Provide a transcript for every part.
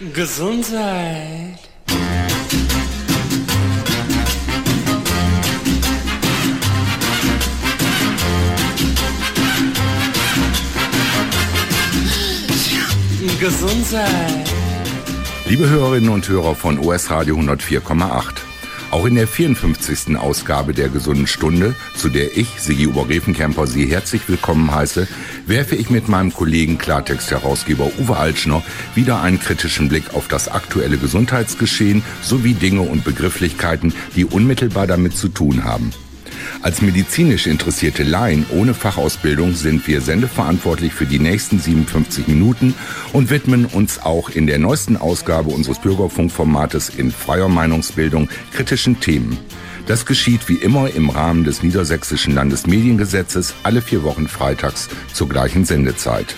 Gesundheit. Gesundheit. Liebe Hörerinnen und Hörer von OS Radio 104,8. Auch in der 54. Ausgabe der Gesunden Stunde, zu der ich, Sigi Obergräfenkämper, Sie herzlich willkommen heiße, werfe ich mit meinem Kollegen Klartext-Herausgeber Uwe Altschner wieder einen kritischen Blick auf das aktuelle Gesundheitsgeschehen sowie Dinge und Begrifflichkeiten, die unmittelbar damit zu tun haben. Als medizinisch interessierte Laien ohne Fachausbildung sind wir sendeverantwortlich für die nächsten 57 Minuten und widmen uns auch in der neuesten Ausgabe unseres Bürgerfunkformates in freier Meinungsbildung kritischen Themen. Das geschieht wie immer im Rahmen des Niedersächsischen Landesmediengesetzes alle vier Wochen freitags zur gleichen Sendezeit.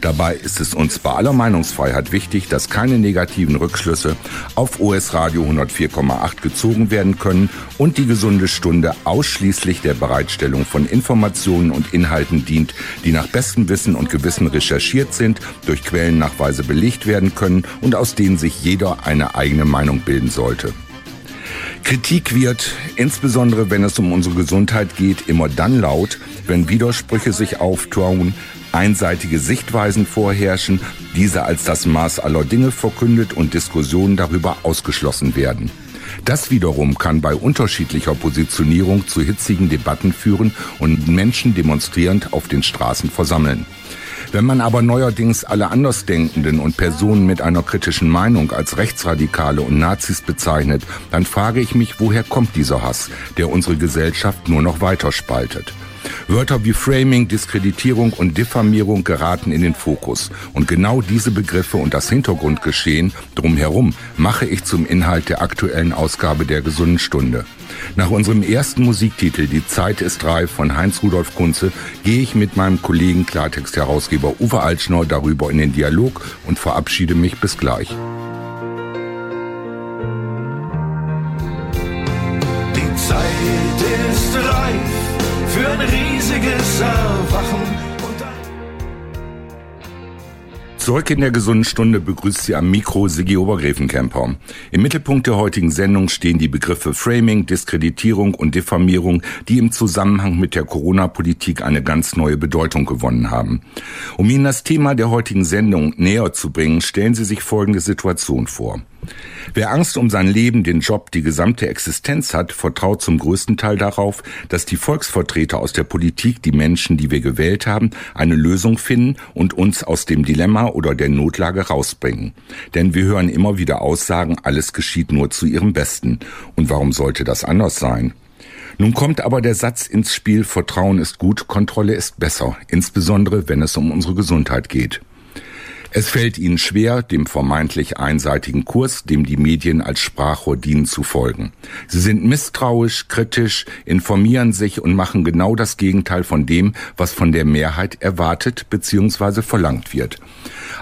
Dabei ist es uns bei aller Meinungsfreiheit wichtig, dass keine negativen Rückschlüsse auf OS Radio 104,8 gezogen werden können und die gesunde Stunde ausschließlich der Bereitstellung von Informationen und Inhalten dient, die nach bestem Wissen und Gewissen recherchiert sind, durch Quellennachweise belegt werden können und aus denen sich jeder eine eigene Meinung bilden sollte. Kritik wird, insbesondere wenn es um unsere Gesundheit geht, immer dann laut, wenn Widersprüche sich auftun, einseitige Sichtweisen vorherrschen, diese als das Maß aller Dinge verkündet und Diskussionen darüber ausgeschlossen werden. Das wiederum kann bei unterschiedlicher Positionierung zu hitzigen Debatten führen und Menschen demonstrierend auf den Straßen versammeln. Wenn man aber neuerdings alle Andersdenkenden und Personen mit einer kritischen Meinung als Rechtsradikale und Nazis bezeichnet, dann frage ich mich, woher kommt dieser Hass, der unsere Gesellschaft nur noch weiter spaltet. Wörter wie Framing, Diskreditierung und Diffamierung geraten in den Fokus. Und genau diese Begriffe und das Hintergrundgeschehen drumherum mache ich zum Inhalt der aktuellen Ausgabe der Gesunden Stunde. Nach unserem ersten Musiktitel Die Zeit ist reif von Heinz-Rudolf Kunze gehe ich mit meinem Kollegen Klartext-Herausgeber Uwe Altschnor darüber in den Dialog und verabschiede mich bis gleich. Erwachen. Zurück in der gesunden Stunde begrüßt Sie am Mikro Sigi Obergräfenkämper. Im Mittelpunkt der heutigen Sendung stehen die Begriffe Framing, Diskreditierung und Diffamierung, die im Zusammenhang mit der Corona-Politik eine ganz neue Bedeutung gewonnen haben. Um Ihnen das Thema der heutigen Sendung näher zu bringen, stellen Sie sich folgende Situation vor. Wer Angst um sein Leben, den Job, die gesamte Existenz hat, vertraut zum größten Teil darauf, dass die Volksvertreter aus der Politik, die Menschen, die wir gewählt haben, eine Lösung finden und uns aus dem Dilemma oder der Notlage rausbringen. Denn wir hören immer wieder Aussagen, alles geschieht nur zu ihrem Besten. Und warum sollte das anders sein? Nun kommt aber der Satz ins Spiel, Vertrauen ist gut, Kontrolle ist besser, insbesondere wenn es um unsere Gesundheit geht. Es fällt ihnen schwer, dem vermeintlich einseitigen Kurs, dem die Medien als Sprachrohr dienen, zu folgen. Sie sind misstrauisch, kritisch, informieren sich und machen genau das Gegenteil von dem, was von der Mehrheit erwartet bzw. verlangt wird.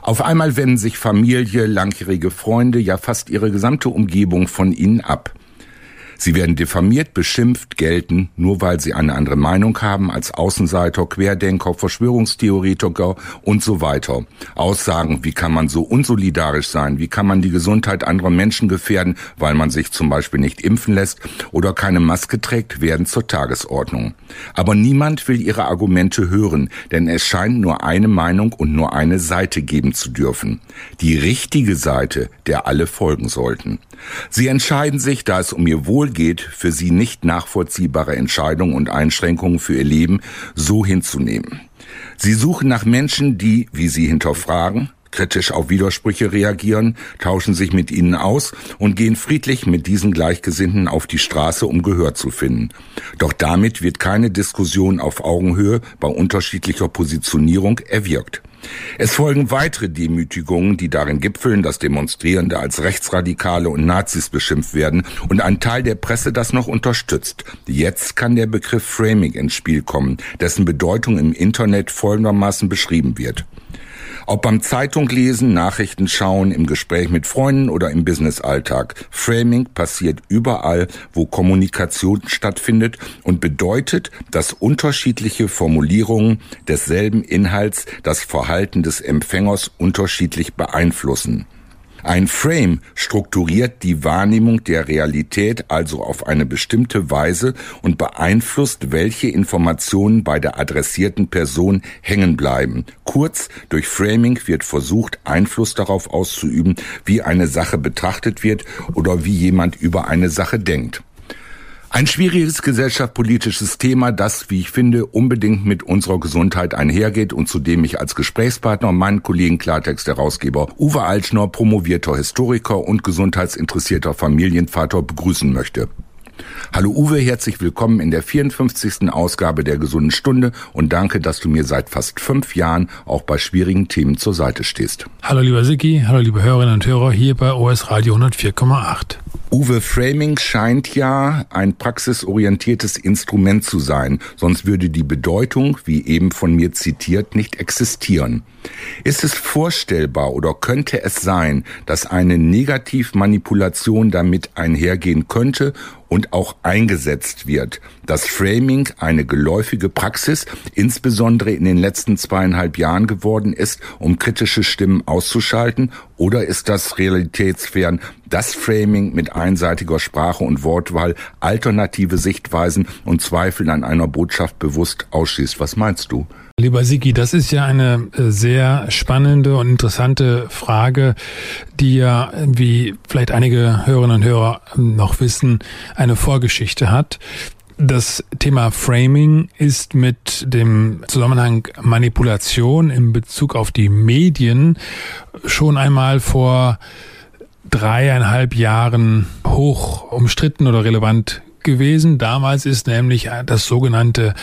Auf einmal wenden sich Familie, langjährige Freunde, ja fast ihre gesamte Umgebung von ihnen ab. Sie werden diffamiert, beschimpft, gelten, nur weil sie eine andere Meinung haben als Außenseiter, Querdenker, Verschwörungstheoretiker und so weiter. Aussagen, wie kann man so unsolidarisch sein, wie kann man die Gesundheit anderer Menschen gefährden, weil man sich zum Beispiel nicht impfen lässt oder keine Maske trägt, werden zur Tagesordnung. Aber niemand will ihre Argumente hören, denn es scheint nur eine Meinung und nur eine Seite geben zu dürfen. Die richtige Seite, der alle folgen sollten. Sie entscheiden sich, da es um ihr Wohl geht, für sie nicht nachvollziehbare Entscheidungen und Einschränkungen für ihr Leben so hinzunehmen. Sie suchen nach Menschen, die, wie sie hinterfragen, kritisch auf Widersprüche reagieren, tauschen sich mit ihnen aus und gehen friedlich mit diesen Gleichgesinnten auf die Straße, um Gehör zu finden. Doch damit wird keine Diskussion auf Augenhöhe bei unterschiedlicher Positionierung erwirkt. Es folgen weitere Demütigungen, die darin gipfeln, dass Demonstrierende als Rechtsradikale und Nazis beschimpft werden und ein Teil der Presse das noch unterstützt. Jetzt kann der Begriff Framing ins Spiel kommen, dessen Bedeutung im Internet folgendermaßen beschrieben wird. Ob beim Zeitung lesen, Nachrichten schauen, im Gespräch mit Freunden oder im Businessalltag. Framing passiert überall, wo Kommunikation stattfindet und bedeutet, dass unterschiedliche Formulierungen desselben Inhalts das Verhalten des Empfängers unterschiedlich beeinflussen. Ein Frame strukturiert die Wahrnehmung der Realität also auf eine bestimmte Weise und beeinflusst, welche Informationen bei der adressierten Person hängen bleiben. Kurz, durch Framing wird versucht, Einfluss darauf auszuüben, wie eine Sache betrachtet wird oder wie jemand über eine Sache denkt. Ein schwieriges gesellschaftspolitisches Thema, das, wie ich finde, unbedingt mit unserer Gesundheit einhergeht und zu dem ich als Gesprächspartner meinen Kollegen Klartext-Herausgeber Uwe Altschner, promovierter Historiker und gesundheitsinteressierter Familienvater begrüßen möchte. Hallo Uwe, herzlich willkommen in der 54. Ausgabe der Gesunden Stunde und danke, dass du mir seit fast fünf Jahren auch bei schwierigen Themen zur Seite stehst. Hallo lieber Siki, hallo liebe Hörerinnen und Hörer hier bei OS Radio 104,8. Uwe Framing scheint ja ein praxisorientiertes Instrument zu sein, sonst würde die Bedeutung, wie eben von mir zitiert, nicht existieren. Ist es vorstellbar oder könnte es sein, dass eine Negativmanipulation damit einhergehen könnte und auch eingesetzt wird. Das Framing eine geläufige Praxis, insbesondere in den letzten zweieinhalb Jahren geworden ist, um kritische Stimmen auszuschalten? Oder ist das realitätsfern, das Framing mit einseitiger Sprache und Wortwahl alternative Sichtweisen und Zweifel an einer Botschaft bewusst ausschließt? Was meinst du? Lieber Sigi, das ist ja eine äh, sehr spannende und interessante Frage, die ja, wie vielleicht einige Hörerinnen und Hörer noch wissen, eine Vorgeschichte hat. Das Thema Framing ist mit dem Zusammenhang Manipulation in Bezug auf die Medien schon einmal vor dreieinhalb Jahren hoch umstritten oder relevant gewesen. Damals ist nämlich das sogenannte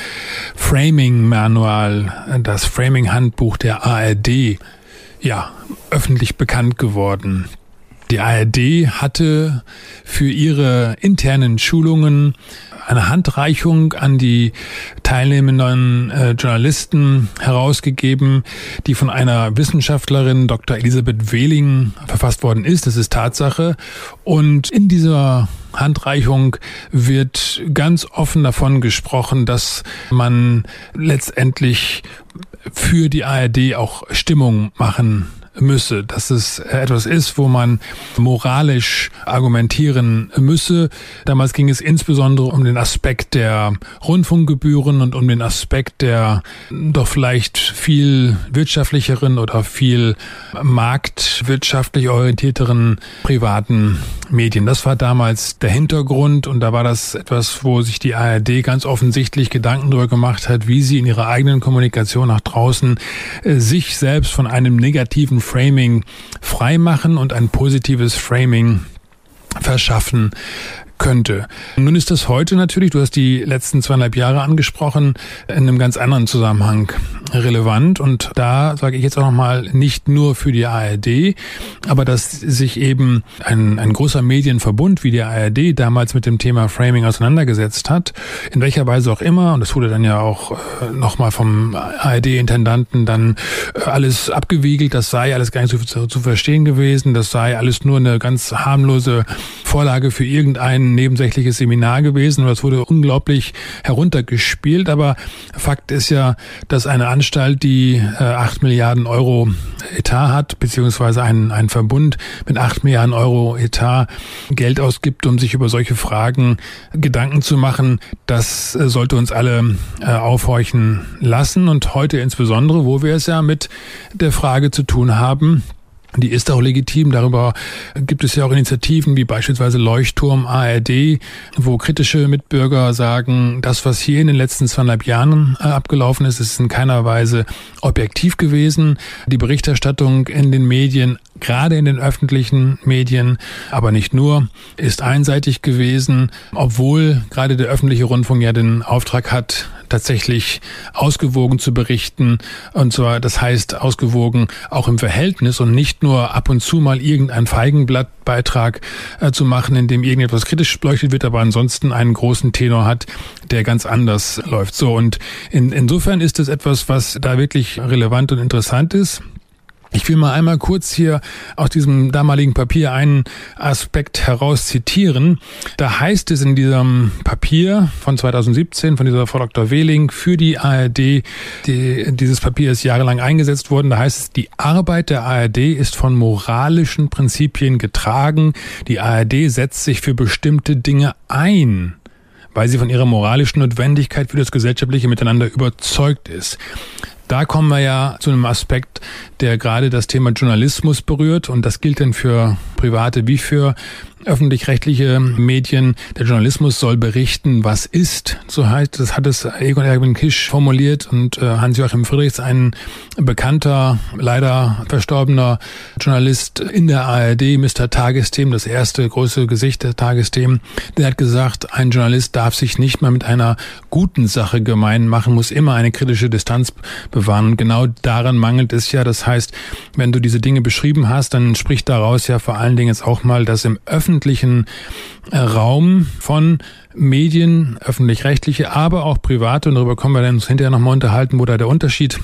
Framing Manual, das Framing Handbuch der ARD, ja, öffentlich bekannt geworden. Die ARD hatte für ihre internen Schulungen eine Handreichung an die teilnehmenden äh, Journalisten herausgegeben, die von einer Wissenschaftlerin, Dr. Elisabeth Wehling, verfasst worden ist. Das ist Tatsache. Und in dieser Handreichung wird ganz offen davon gesprochen, dass man letztendlich für die ARD auch Stimmung machen müsse, dass es etwas ist, wo man moralisch argumentieren müsse. Damals ging es insbesondere um den Aspekt der Rundfunkgebühren und um den Aspekt der doch vielleicht viel wirtschaftlicheren oder viel marktwirtschaftlich orientierteren privaten Medien. Das war damals der Hintergrund und da war das etwas, wo sich die ARD ganz offensichtlich Gedanken darüber gemacht hat, wie sie in ihrer eigenen Kommunikation nach draußen äh, sich selbst von einem negativen Framing freimachen und ein positives Framing verschaffen könnte. Nun ist das heute natürlich, du hast die letzten zweieinhalb Jahre angesprochen, in einem ganz anderen Zusammenhang relevant. Und da sage ich jetzt auch nochmal, nicht nur für die ARD, aber dass sich eben ein, ein großer Medienverbund wie die ARD damals mit dem Thema Framing auseinandergesetzt hat, in welcher Weise auch immer, und das wurde dann ja auch äh, nochmal vom ARD-Intendanten dann äh, alles abgewiegelt, das sei alles gar nicht so zu, zu verstehen gewesen, das sei alles nur eine ganz harmlose Vorlage für irgendeinen ein nebensächliches Seminar gewesen und das wurde unglaublich heruntergespielt. Aber Fakt ist ja, dass eine Anstalt, die äh, 8 Milliarden Euro Etat hat, beziehungsweise ein, ein Verbund mit 8 Milliarden Euro Etat Geld ausgibt, um sich über solche Fragen Gedanken zu machen, das äh, sollte uns alle äh, aufhorchen lassen. Und heute insbesondere, wo wir es ja mit der Frage zu tun haben, die ist auch legitim. Darüber gibt es ja auch Initiativen wie beispielsweise Leuchtturm ARD, wo kritische Mitbürger sagen, das, was hier in den letzten zweieinhalb Jahren äh, abgelaufen ist, ist in keiner Weise objektiv gewesen. Die Berichterstattung in den Medien gerade in den öffentlichen Medien, aber nicht nur, ist einseitig gewesen, obwohl gerade der öffentliche Rundfunk ja den Auftrag hat, tatsächlich ausgewogen zu berichten. Und zwar, das heißt ausgewogen auch im Verhältnis und nicht nur ab und zu mal irgendein Feigenblattbeitrag äh, zu machen, in dem irgendetwas kritisch beleuchtet wird, aber ansonsten einen großen Tenor hat, der ganz anders läuft. So, und in, insofern ist es etwas, was da wirklich relevant und interessant ist. Ich will mal einmal kurz hier aus diesem damaligen Papier einen Aspekt heraus zitieren. Da heißt es in diesem Papier von 2017 von dieser Frau Dr. Wehling für die ARD, die, dieses Papier ist jahrelang eingesetzt worden, da heißt es, die Arbeit der ARD ist von moralischen Prinzipien getragen. Die ARD setzt sich für bestimmte Dinge ein weil sie von ihrer moralischen Notwendigkeit für das gesellschaftliche Miteinander überzeugt ist. Da kommen wir ja zu einem Aspekt, der gerade das Thema Journalismus berührt. Und das gilt dann für private wie für öffentlich-rechtliche Medien. Der Journalismus soll berichten, was ist. So heißt, das hat es Egon Erwin Kisch formuliert und äh, Hans-Joachim Friedrichs, ein bekannter, leider verstorbener Journalist in der ARD, Mr. Tagesthemen, das erste große Gesicht der Tagesthemen, der hat gesagt, ein Journalist darf sich nicht mal mit einer guten Sache gemein machen, muss immer eine kritische Distanz bewahren. Und genau daran mangelt es ja. Das heißt, wenn du diese Dinge beschrieben hast, dann spricht daraus ja vor allen Dingen jetzt auch mal, dass im öffentlichen öffentlichen äh, Raum von Medien, öffentlich-rechtliche, aber auch private, und darüber können wir uns hinterher nochmal unterhalten, wo da der Unterschied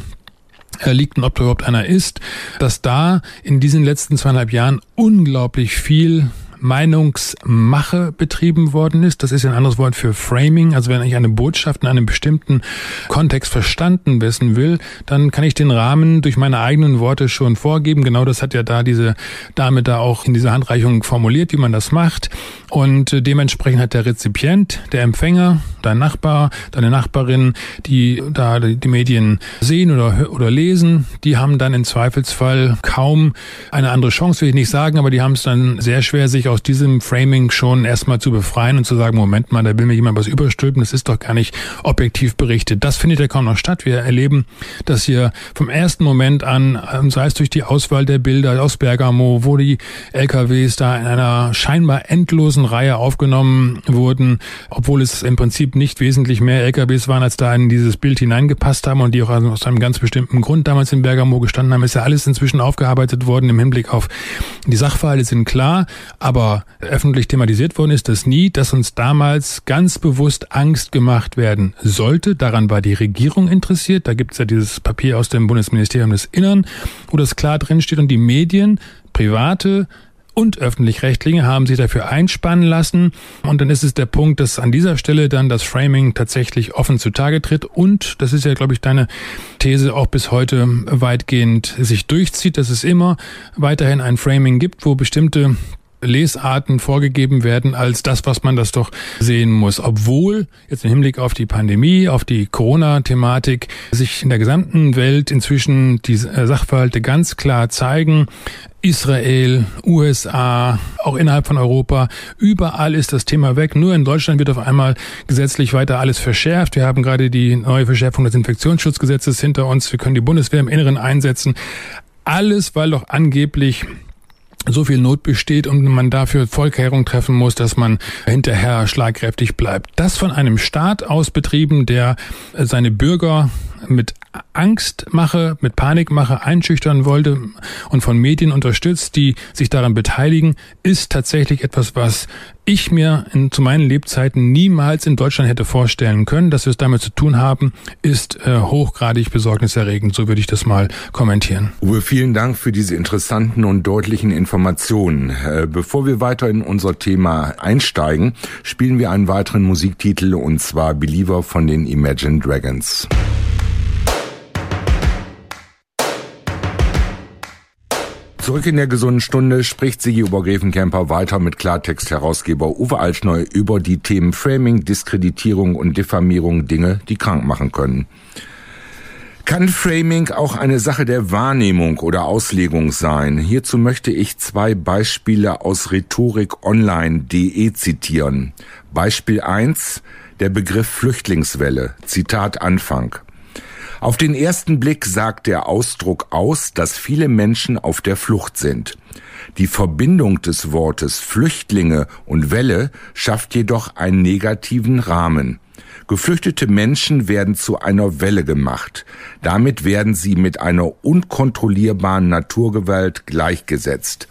äh, liegt und ob da überhaupt einer ist, dass da in diesen letzten zweieinhalb Jahren unglaublich viel Meinungsmache betrieben worden ist. Das ist ein anderes Wort für Framing. Also wenn ich eine Botschaft in einem bestimmten Kontext verstanden wissen will, dann kann ich den Rahmen durch meine eigenen Worte schon vorgeben. Genau das hat ja da diese Dame da auch in dieser Handreichung formuliert, wie man das macht. Und äh, dementsprechend hat der Rezipient, der Empfänger, dein Nachbar, deine Nachbarin, die da die Medien sehen oder, oder lesen, die haben dann im Zweifelsfall kaum eine andere Chance, will ich nicht sagen, aber die haben es dann sehr schwer, sich aus diesem Framing schon erstmal zu befreien und zu sagen, Moment mal, da will mir jemand was überstülpen, das ist doch gar nicht objektiv berichtet. Das findet ja kaum noch statt. Wir erleben, dass hier vom ersten Moment an, ähm, sei es durch die Auswahl der Bilder aus Bergamo, wo die LKWs da in einer scheinbar endlosen Reihe aufgenommen wurden, obwohl es im Prinzip nicht wesentlich mehr LKWs waren, als da in dieses Bild hineingepasst haben und die auch aus einem ganz bestimmten Grund damals in Bergamo gestanden haben, ist ja alles inzwischen aufgearbeitet worden im Hinblick auf die Sachverhalte sind klar, aber aber öffentlich thematisiert worden ist das nie, dass uns damals ganz bewusst Angst gemacht werden sollte. Daran war die Regierung interessiert. Da gibt es ja dieses Papier aus dem Bundesministerium des Innern, wo das klar drin steht und die Medien, private, und öffentlich-rechtliche haben sich dafür einspannen lassen. Und dann ist es der Punkt, dass an dieser Stelle dann das Framing tatsächlich offen zutage tritt. Und das ist ja, glaube ich, deine These auch bis heute weitgehend sich durchzieht, dass es immer weiterhin ein Framing gibt, wo bestimmte Lesarten vorgegeben werden als das, was man das doch sehen muss. Obwohl jetzt im Hinblick auf die Pandemie, auf die Corona-Thematik sich in der gesamten Welt inzwischen die äh, Sachverhalte ganz klar zeigen. Israel, USA, auch innerhalb von Europa, überall ist das Thema weg. Nur in Deutschland wird auf einmal gesetzlich weiter alles verschärft. Wir haben gerade die neue Verschärfung des Infektionsschutzgesetzes hinter uns. Wir können die Bundeswehr im Inneren einsetzen. Alles, weil doch angeblich so viel Not besteht und man dafür Vollkehrung treffen muss, dass man hinterher schlagkräftig bleibt. Das von einem Staat aus betrieben, der seine Bürger mit Angstmache, mit Panikmache einschüchtern wollte und von Medien unterstützt, die sich daran beteiligen, ist tatsächlich etwas, was ich mir in, zu meinen Lebzeiten niemals in Deutschland hätte vorstellen können. Dass wir es damit zu tun haben, ist äh, hochgradig besorgniserregend. So würde ich das mal kommentieren. Uwe, vielen Dank für diese interessanten und deutlichen Informationen. Äh, bevor wir weiter in unser Thema einsteigen, spielen wir einen weiteren Musiktitel und zwar Believer von den Imagine Dragons. Zurück in der gesunden Stunde spricht Sigi Obergräfenkämper weiter mit Klartext-Herausgeber Uwe Altschneu über die Themen Framing, Diskreditierung und Diffamierung Dinge, die krank machen können. Kann Framing auch eine Sache der Wahrnehmung oder Auslegung sein? Hierzu möchte ich zwei Beispiele aus rhetorikonline.de zitieren. Beispiel eins: der Begriff Flüchtlingswelle. Zitat Anfang. Auf den ersten Blick sagt der Ausdruck aus, dass viele Menschen auf der Flucht sind. Die Verbindung des Wortes Flüchtlinge und Welle schafft jedoch einen negativen Rahmen. Geflüchtete Menschen werden zu einer Welle gemacht. Damit werden sie mit einer unkontrollierbaren Naturgewalt gleichgesetzt.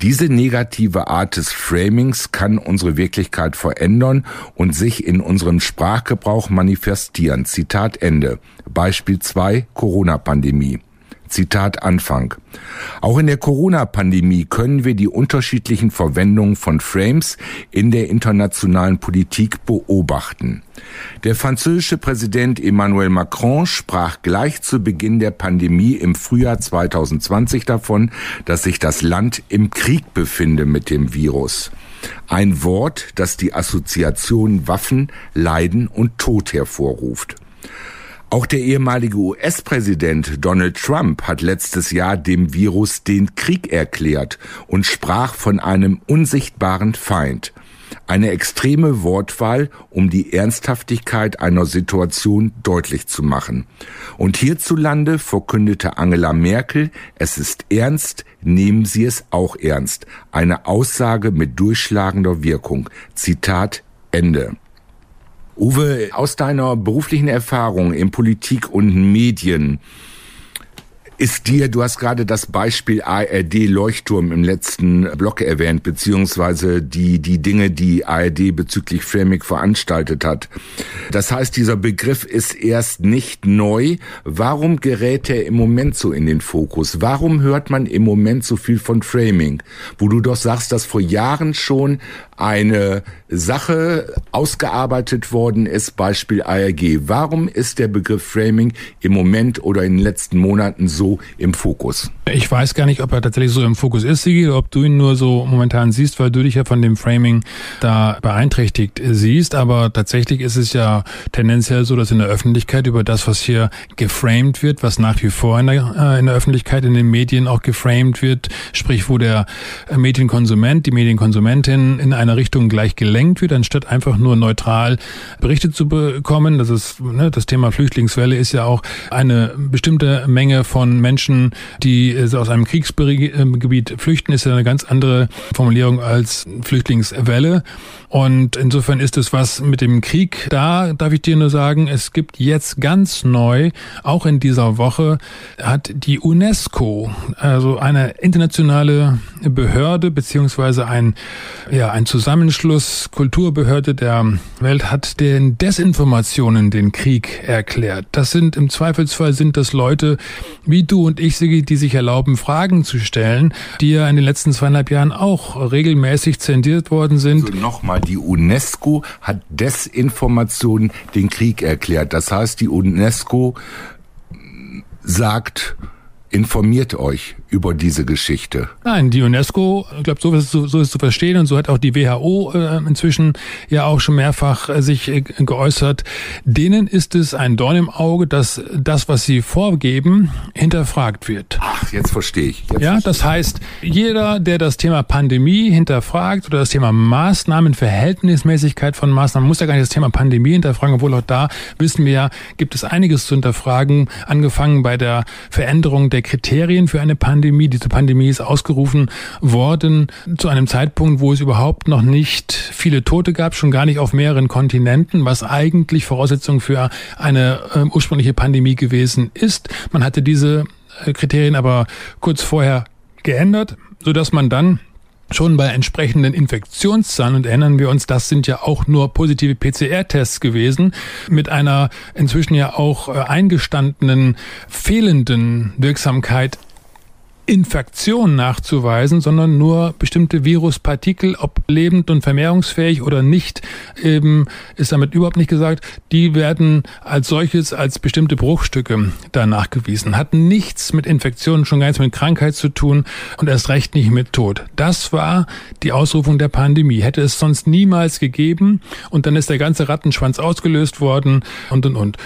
Diese negative Art des Framings kann unsere Wirklichkeit verändern und sich in unserem Sprachgebrauch manifestieren. Zitat Ende. Beispiel 2 Corona-Pandemie. Zitat Anfang. Auch in der Corona-Pandemie können wir die unterschiedlichen Verwendungen von Frames in der internationalen Politik beobachten. Der französische Präsident Emmanuel Macron sprach gleich zu Beginn der Pandemie im Frühjahr 2020 davon, dass sich das Land im Krieg befinde mit dem Virus. Ein Wort, das die Assoziation Waffen, Leiden und Tod hervorruft. Auch der ehemalige US-Präsident Donald Trump hat letztes Jahr dem Virus den Krieg erklärt und sprach von einem unsichtbaren Feind. Eine extreme Wortwahl, um die Ernsthaftigkeit einer Situation deutlich zu machen. Und hierzulande verkündete Angela Merkel, es ist ernst, nehmen Sie es auch ernst. Eine Aussage mit durchschlagender Wirkung. Zitat Ende. Uwe, aus deiner beruflichen Erfahrung in Politik und Medien, ist dir, du hast gerade das Beispiel ARD Leuchtturm im letzten Block erwähnt, beziehungsweise die, die Dinge, die ARD bezüglich Framing veranstaltet hat. Das heißt, dieser Begriff ist erst nicht neu. Warum gerät er im Moment so in den Fokus? Warum hört man im Moment so viel von Framing? Wo du doch sagst, dass vor Jahren schon eine Sache ausgearbeitet worden ist, Beispiel ARG. Warum ist der Begriff Framing im Moment oder in den letzten Monaten so im Fokus? Ich weiß gar nicht, ob er tatsächlich so im Fokus ist, Sigi, ob du ihn nur so momentan siehst, weil du dich ja von dem Framing da beeinträchtigt siehst. Aber tatsächlich ist es ja tendenziell so, dass in der Öffentlichkeit über das, was hier geframed wird, was nach wie vor in der, äh, in der Öffentlichkeit, in den Medien auch geframed wird, sprich, wo der Medienkonsument, die Medienkonsumentin in einer Richtung gleich gelenkt wird, anstatt einfach nur neutral berichtet zu bekommen. Das ist, ne, das Thema Flüchtlingswelle ist ja auch eine bestimmte Menge von Menschen, die aus einem Kriegsgebiet flüchten, ist ja eine ganz andere Formulierung als Flüchtlingswelle. Und insofern ist es was mit dem Krieg da, darf ich dir nur sagen, es gibt jetzt ganz neu, auch in dieser Woche, hat die UNESCO, also eine internationale Behörde beziehungsweise ein, ja, ein Zusammenschluss Kulturbehörde der Welt hat den Desinformationen den Krieg erklärt. Das sind im Zweifelsfall sind das Leute wie du und ich, Sigi, die sich erlauben, Fragen zu stellen, die ja in den letzten zweieinhalb Jahren auch regelmäßig zensiert worden sind. Also nochmal die UNESCO hat Desinformation den Krieg erklärt. Das heißt, die UNESCO sagt, informiert euch über diese Geschichte. Nein, die UNESCO, ich glaube, so ist, so, so ist zu verstehen und so hat auch die WHO äh, inzwischen ja auch schon mehrfach äh, sich äh, geäußert. Denen ist es ein Dorn im Auge, dass das, was sie vorgeben, hinterfragt wird. Ach, jetzt verstehe ich. Jetzt ja, das heißt, jeder, der das Thema Pandemie hinterfragt oder das Thema Maßnahmen, Verhältnismäßigkeit von Maßnahmen, muss ja gar nicht das Thema Pandemie hinterfragen, obwohl auch da wissen wir ja, gibt es einiges zu hinterfragen, angefangen bei der Veränderung der Kriterien für eine Pandemie Pandemie. Diese Pandemie ist ausgerufen worden zu einem Zeitpunkt, wo es überhaupt noch nicht viele Tote gab, schon gar nicht auf mehreren Kontinenten, was eigentlich Voraussetzung für eine äh, ursprüngliche Pandemie gewesen ist. Man hatte diese äh, Kriterien aber kurz vorher geändert, so dass man dann schon bei entsprechenden Infektionszahlen und erinnern wir uns, das sind ja auch nur positive PCR-Tests gewesen, mit einer inzwischen ja auch äh, eingestandenen fehlenden Wirksamkeit Infektion nachzuweisen, sondern nur bestimmte Viruspartikel, ob lebend und vermehrungsfähig oder nicht, eben ist damit überhaupt nicht gesagt, die werden als solches als bestimmte Bruchstücke da nachgewiesen. Hat nichts mit Infektionen, schon gar nichts mit Krankheit zu tun und erst recht nicht mit Tod. Das war die Ausrufung der Pandemie. Hätte es sonst niemals gegeben und dann ist der ganze Rattenschwanz ausgelöst worden und und und.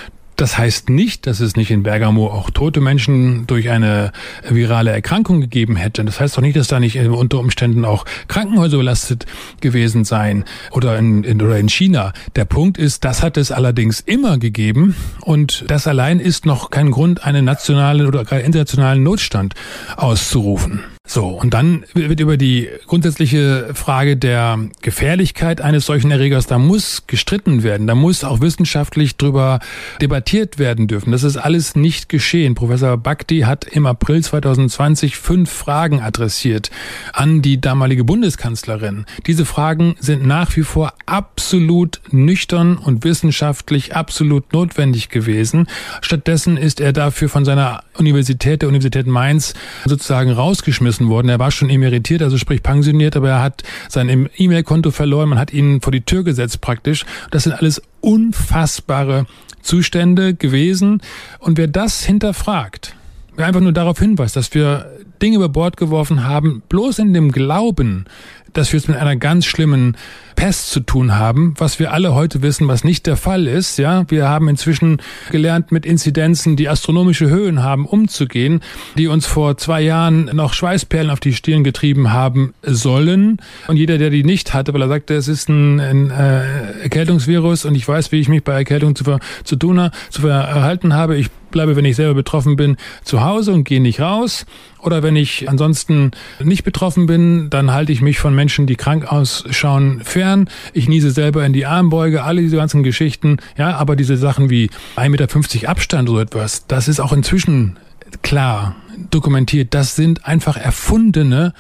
Das heißt nicht, dass es nicht in Bergamo auch tote Menschen durch eine virale Erkrankung gegeben hätte. Das heißt doch nicht, dass da nicht unter Umständen auch Krankenhäuser belastet gewesen seien oder in, in, oder in China. Der Punkt ist, das hat es allerdings immer gegeben und das allein ist noch kein Grund, einen nationalen oder internationalen Notstand auszurufen. So, und dann wird über die grundsätzliche Frage der Gefährlichkeit eines solchen Erregers, da muss gestritten werden, da muss auch wissenschaftlich drüber debattiert werden dürfen. Das ist alles nicht geschehen. Professor Bhakti hat im April 2020 fünf Fragen adressiert an die damalige Bundeskanzlerin. Diese Fragen sind nach wie vor absolut nüchtern und wissenschaftlich absolut notwendig gewesen. Stattdessen ist er dafür von seiner Universität der Universität Mainz sozusagen rausgeschmissen worden. Er war schon emeritiert, also sprich pensioniert, aber er hat sein E-Mail-Konto verloren, man hat ihn vor die Tür gesetzt praktisch. Das sind alles unfassbare Zustände gewesen. Und wer das hinterfragt, wer einfach nur darauf hinweist, dass wir Dinge über Bord geworfen haben, bloß in dem Glauben, dass wir es mit einer ganz schlimmen Pest zu tun haben, was wir alle heute wissen, was nicht der Fall ist. Ja, wir haben inzwischen gelernt, mit Inzidenzen, die astronomische Höhen haben, umzugehen, die uns vor zwei Jahren noch Schweißperlen auf die Stirn getrieben haben sollen. Und jeder, der die nicht hatte, weil er sagte, es ist ein, ein äh, Erkältungsvirus und ich weiß, wie ich mich bei Erkältung zu, zu tun, zu verhalten habe. Ich bleibe, wenn ich selber betroffen bin, zu Hause und gehe nicht raus. Oder wenn ich ansonsten nicht betroffen bin, dann halte ich mich von Menschen, die krank ausschauen, fern. Ich niese selber in die Armbeuge, alle diese ganzen Geschichten. Ja, aber diese Sachen wie 1,50 Meter Abstand oder etwas, das ist auch inzwischen klar dokumentiert. Das sind einfach erfundene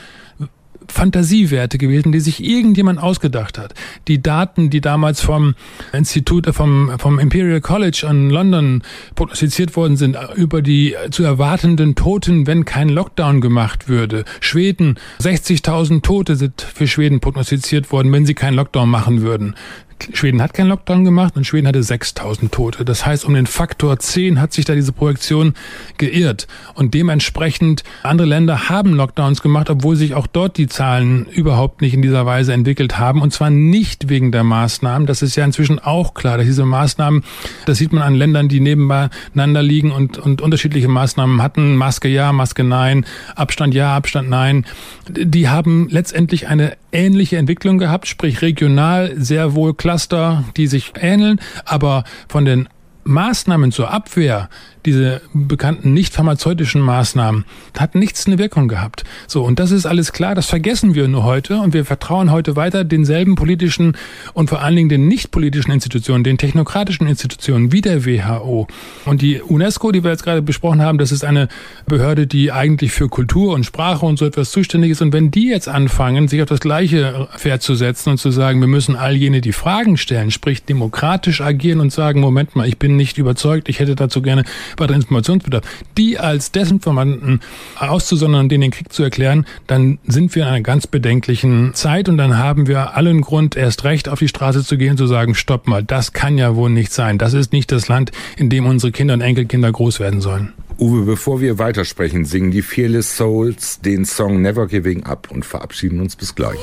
Fantasiewerte gewesen, die sich irgendjemand ausgedacht hat. Die Daten, die damals vom Institut, äh, vom, vom Imperial College an London prognostiziert worden sind, über die zu erwartenden Toten, wenn kein Lockdown gemacht würde. Schweden, 60.000 Tote sind für Schweden prognostiziert worden, wenn sie keinen Lockdown machen würden. Schweden hat keinen Lockdown gemacht und Schweden hatte 6000 Tote. Das heißt, um den Faktor 10 hat sich da diese Projektion geirrt. Und dementsprechend, andere Länder haben Lockdowns gemacht, obwohl sich auch dort die Zahlen überhaupt nicht in dieser Weise entwickelt haben. Und zwar nicht wegen der Maßnahmen. Das ist ja inzwischen auch klar, dass diese Maßnahmen, das sieht man an Ländern, die nebeneinander liegen und, und unterschiedliche Maßnahmen hatten. Maske ja, Maske nein, Abstand ja, Abstand nein. Die haben letztendlich eine ähnliche Entwicklung gehabt, sprich regional sehr wohl Cluster, die sich ähneln, aber von den Maßnahmen zur Abwehr diese bekannten nicht pharmazeutischen Maßnahmen hat nichts eine Wirkung gehabt. So, und das ist alles klar, das vergessen wir nur heute und wir vertrauen heute weiter denselben politischen und vor allen Dingen den nicht politischen Institutionen, den technokratischen Institutionen wie der WHO. Und die UNESCO, die wir jetzt gerade besprochen haben, das ist eine Behörde, die eigentlich für Kultur und Sprache und so etwas zuständig ist. Und wenn die jetzt anfangen, sich auf das gleiche Pferd zu setzen und zu sagen, wir müssen all jene, die Fragen stellen, sprich demokratisch agieren und sagen, Moment mal, ich bin nicht überzeugt, ich hätte dazu gerne weiteren Informationsbedarf, die als Desinformanten auszusondern denen den Krieg zu erklären, dann sind wir in einer ganz bedenklichen Zeit und dann haben wir allen Grund, erst recht auf die Straße zu gehen und zu sagen, stopp mal, das kann ja wohl nicht sein. Das ist nicht das Land, in dem unsere Kinder und Enkelkinder groß werden sollen. Uwe, bevor wir weitersprechen, singen die Fearless Souls den Song Never Giving Up und verabschieden uns bis gleich.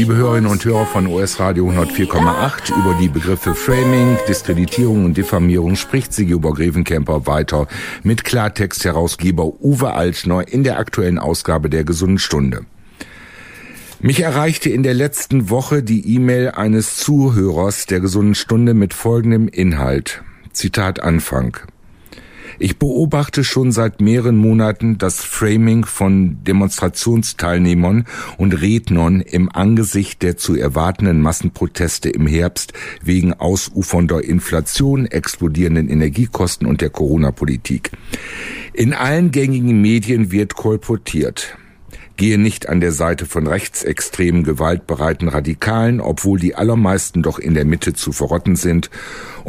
Liebe Hörerinnen und Hörer von OS Radio 104,8, über die Begriffe Framing, Diskreditierung und Diffamierung spricht Sigi Obergrevenkemper weiter mit Klartext-Herausgeber Uwe Altschner in der aktuellen Ausgabe der Gesunden Stunde. Mich erreichte in der letzten Woche die E-Mail eines Zuhörers der Gesunden Stunde mit folgendem Inhalt. Zitat Anfang. Ich beobachte schon seit mehreren Monaten das Framing von Demonstrationsteilnehmern und Rednern im Angesicht der zu erwartenden Massenproteste im Herbst wegen ausufernder Inflation, explodierenden Energiekosten und der Corona-Politik. In allen gängigen Medien wird kolportiert gehe nicht an der Seite von rechtsextremen, gewaltbereiten Radikalen, obwohl die allermeisten doch in der Mitte zu verrotten sind,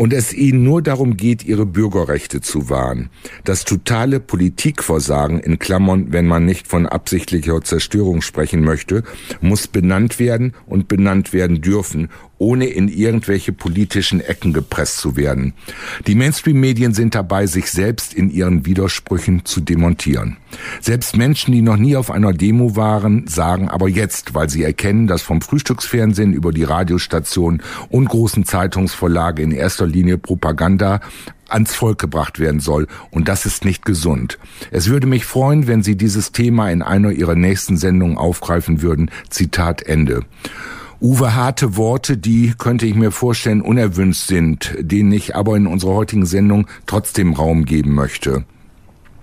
und es ihnen nur darum geht, ihre Bürgerrechte zu wahren. Das totale Politikversagen in Klammern, wenn man nicht von absichtlicher Zerstörung sprechen möchte, muss benannt werden und benannt werden dürfen, ohne in irgendwelche politischen Ecken gepresst zu werden. Die Mainstream-Medien sind dabei, sich selbst in ihren Widersprüchen zu demontieren. Selbst Menschen, die noch nie auf einer Demo waren, sagen aber jetzt, weil sie erkennen, dass vom Frühstücksfernsehen über die Radiostation und großen Zeitungsvorlage in erster Linie Propaganda ans Volk gebracht werden soll. Und das ist nicht gesund. Es würde mich freuen, wenn Sie dieses Thema in einer Ihrer nächsten Sendungen aufgreifen würden. Zitat Ende. Uwe harte Worte, die könnte ich mir vorstellen unerwünscht sind, denen ich aber in unserer heutigen Sendung trotzdem Raum geben möchte.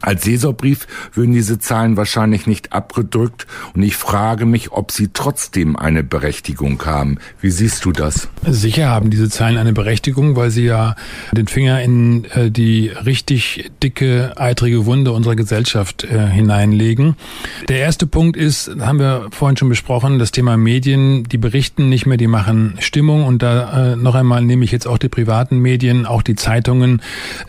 Als Sesorbrief würden diese Zahlen wahrscheinlich nicht abgedrückt und ich frage mich, ob sie trotzdem eine Berechtigung haben. Wie siehst du das? Sicher haben diese Zahlen eine Berechtigung, weil sie ja den Finger in äh, die richtig dicke, eitrige Wunde unserer Gesellschaft äh, hineinlegen. Der erste Punkt ist, haben wir vorhin schon besprochen, das Thema Medien, die berichten nicht mehr, die machen Stimmung und da äh, noch einmal nehme ich jetzt auch die privaten Medien, auch die Zeitungen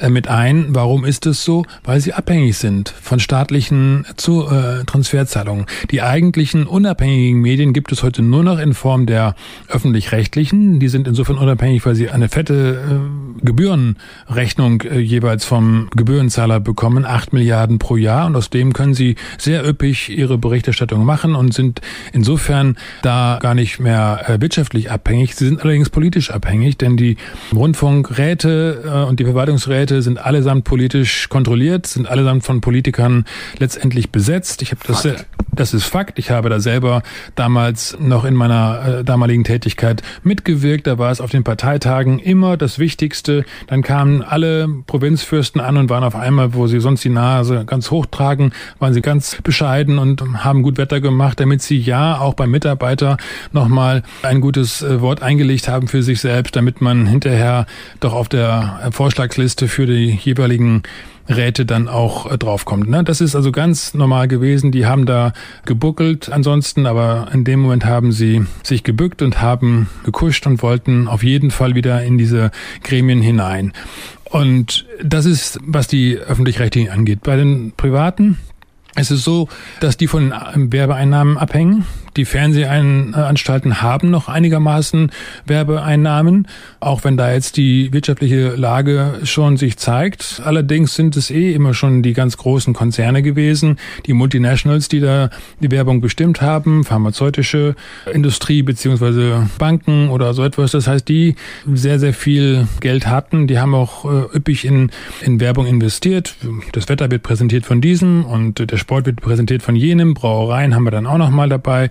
mit ein. Warum ist es so? Weil sie abhängig abhängig sind von staatlichen zu, äh, Transferzahlungen. Die eigentlichen unabhängigen Medien gibt es heute nur noch in Form der öffentlich-rechtlichen. Die sind insofern unabhängig, weil sie eine fette äh, Gebührenrechnung äh, jeweils vom Gebührenzahler bekommen, acht Milliarden pro Jahr. Und aus dem können sie sehr üppig ihre Berichterstattung machen und sind insofern da gar nicht mehr äh, wirtschaftlich abhängig. Sie sind allerdings politisch abhängig, denn die Rundfunkräte äh, und die Verwaltungsräte sind allesamt politisch kontrolliert, sind allesamt allesamt von Politikern letztendlich besetzt. Ich habe das, Fakt. das ist Fakt. Ich habe da selber damals noch in meiner äh, damaligen Tätigkeit mitgewirkt. Da war es auf den Parteitagen immer das Wichtigste. Dann kamen alle Provinzfürsten an und waren auf einmal, wo sie sonst die Nase ganz hoch tragen, waren sie ganz bescheiden und haben gut Wetter gemacht, damit sie ja auch beim Mitarbeiter nochmal ein gutes äh, Wort eingelegt haben für sich selbst, damit man hinterher doch auf der Vorschlagsliste für die jeweiligen Räte dann auch äh, draufkommt. Ne? Das ist also ganz normal gewesen. Die haben da gebuckelt ansonsten, aber in dem Moment haben sie sich gebückt und haben gekuscht und wollten auf jeden Fall wieder in diese Gremien hinein. Und das ist, was die öffentlich-rechtlichen angeht. Bei den Privaten es ist so, dass die von Werbeeinnahmen abhängen. Die Fernsehanstalten haben noch einigermaßen Werbeeinnahmen, auch wenn da jetzt die wirtschaftliche Lage schon sich zeigt. Allerdings sind es eh immer schon die ganz großen Konzerne gewesen, die Multinationals, die da die Werbung bestimmt haben, pharmazeutische Industrie beziehungsweise Banken oder so etwas. Das heißt, die sehr, sehr viel Geld hatten, die haben auch äh, üppig in, in Werbung investiert. Das Wetter wird präsentiert von diesem und der Sport wird präsentiert von jenem. Brauereien haben wir dann auch noch mal dabei.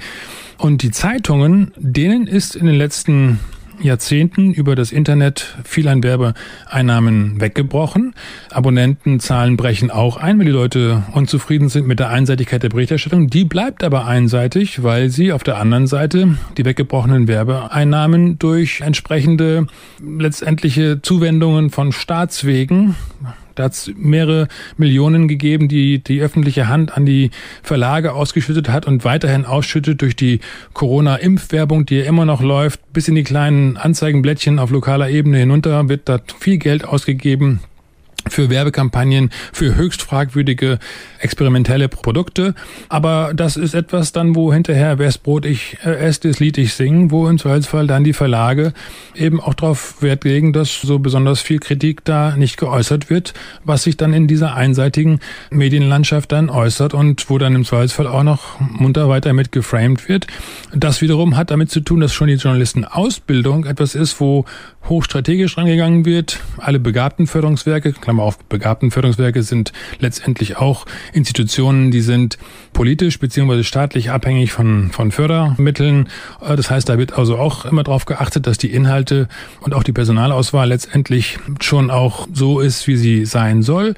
Und die Zeitungen, denen ist in den letzten Jahrzehnten über das Internet viel an Werbeeinnahmen weggebrochen. Abonnentenzahlen brechen auch ein, weil die Leute unzufrieden sind mit der Einseitigkeit der Berichterstattung. Die bleibt aber einseitig, weil sie auf der anderen Seite die weggebrochenen Werbeeinnahmen durch entsprechende letztendliche Zuwendungen von Staatswegen da hat es mehrere Millionen gegeben, die die öffentliche Hand an die Verlage ausgeschüttet hat und weiterhin ausschüttet durch die Corona-Impfwerbung, die ja immer noch läuft, bis in die kleinen Anzeigenblättchen auf lokaler Ebene hinunter. Wird da viel Geld ausgegeben für Werbekampagnen, für höchst fragwürdige experimentelle Produkte. Aber das ist etwas dann, wo hinterher wer's Brot ich äh, esse, das Lied ich singen, wo im Zweifelsfall dann die Verlage eben auch darauf Wert legen, dass so besonders viel Kritik da nicht geäußert wird, was sich dann in dieser einseitigen Medienlandschaft dann äußert und wo dann im Zweifelsfall auch noch munter weiter mit geframed wird. Das wiederum hat damit zu tun, dass schon die Journalistenausbildung etwas ist, wo hochstrategisch rangegangen wird. Alle Begabtenförderungswerke, Klammer auf, Begabtenförderungswerke sind letztendlich auch Institutionen, die sind politisch beziehungsweise staatlich abhängig von, von Fördermitteln. Äh, das heißt, da wird also auch immer darauf geachtet, dass die Inhalte und auch die Personalauswahl letztendlich schon auch so ist, wie sie sein soll.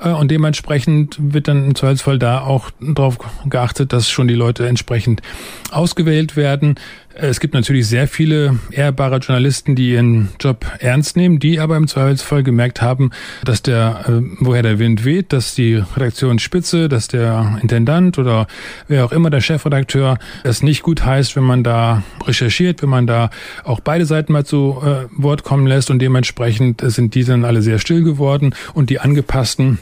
Äh, und dementsprechend wird dann im Zweifelsfall da auch darauf geachtet, dass schon die Leute entsprechend ausgewählt werden. Äh, es gibt natürlich sehr viele ehrbare Journalisten, die ihren Job ernst nehmen, die aber im Zweifelsfall gemerkt haben, dass der, äh, woher der Wind weht, dass die Redaktionsspitze, dass der Intendant oder wer auch immer der Chefredakteur es nicht gut heißt, wenn man da recherchiert, wenn man da auch beide Seiten mal zu äh, Wort kommen lässt. Und dementsprechend sind die dann alle sehr still geworden. Und die angepassten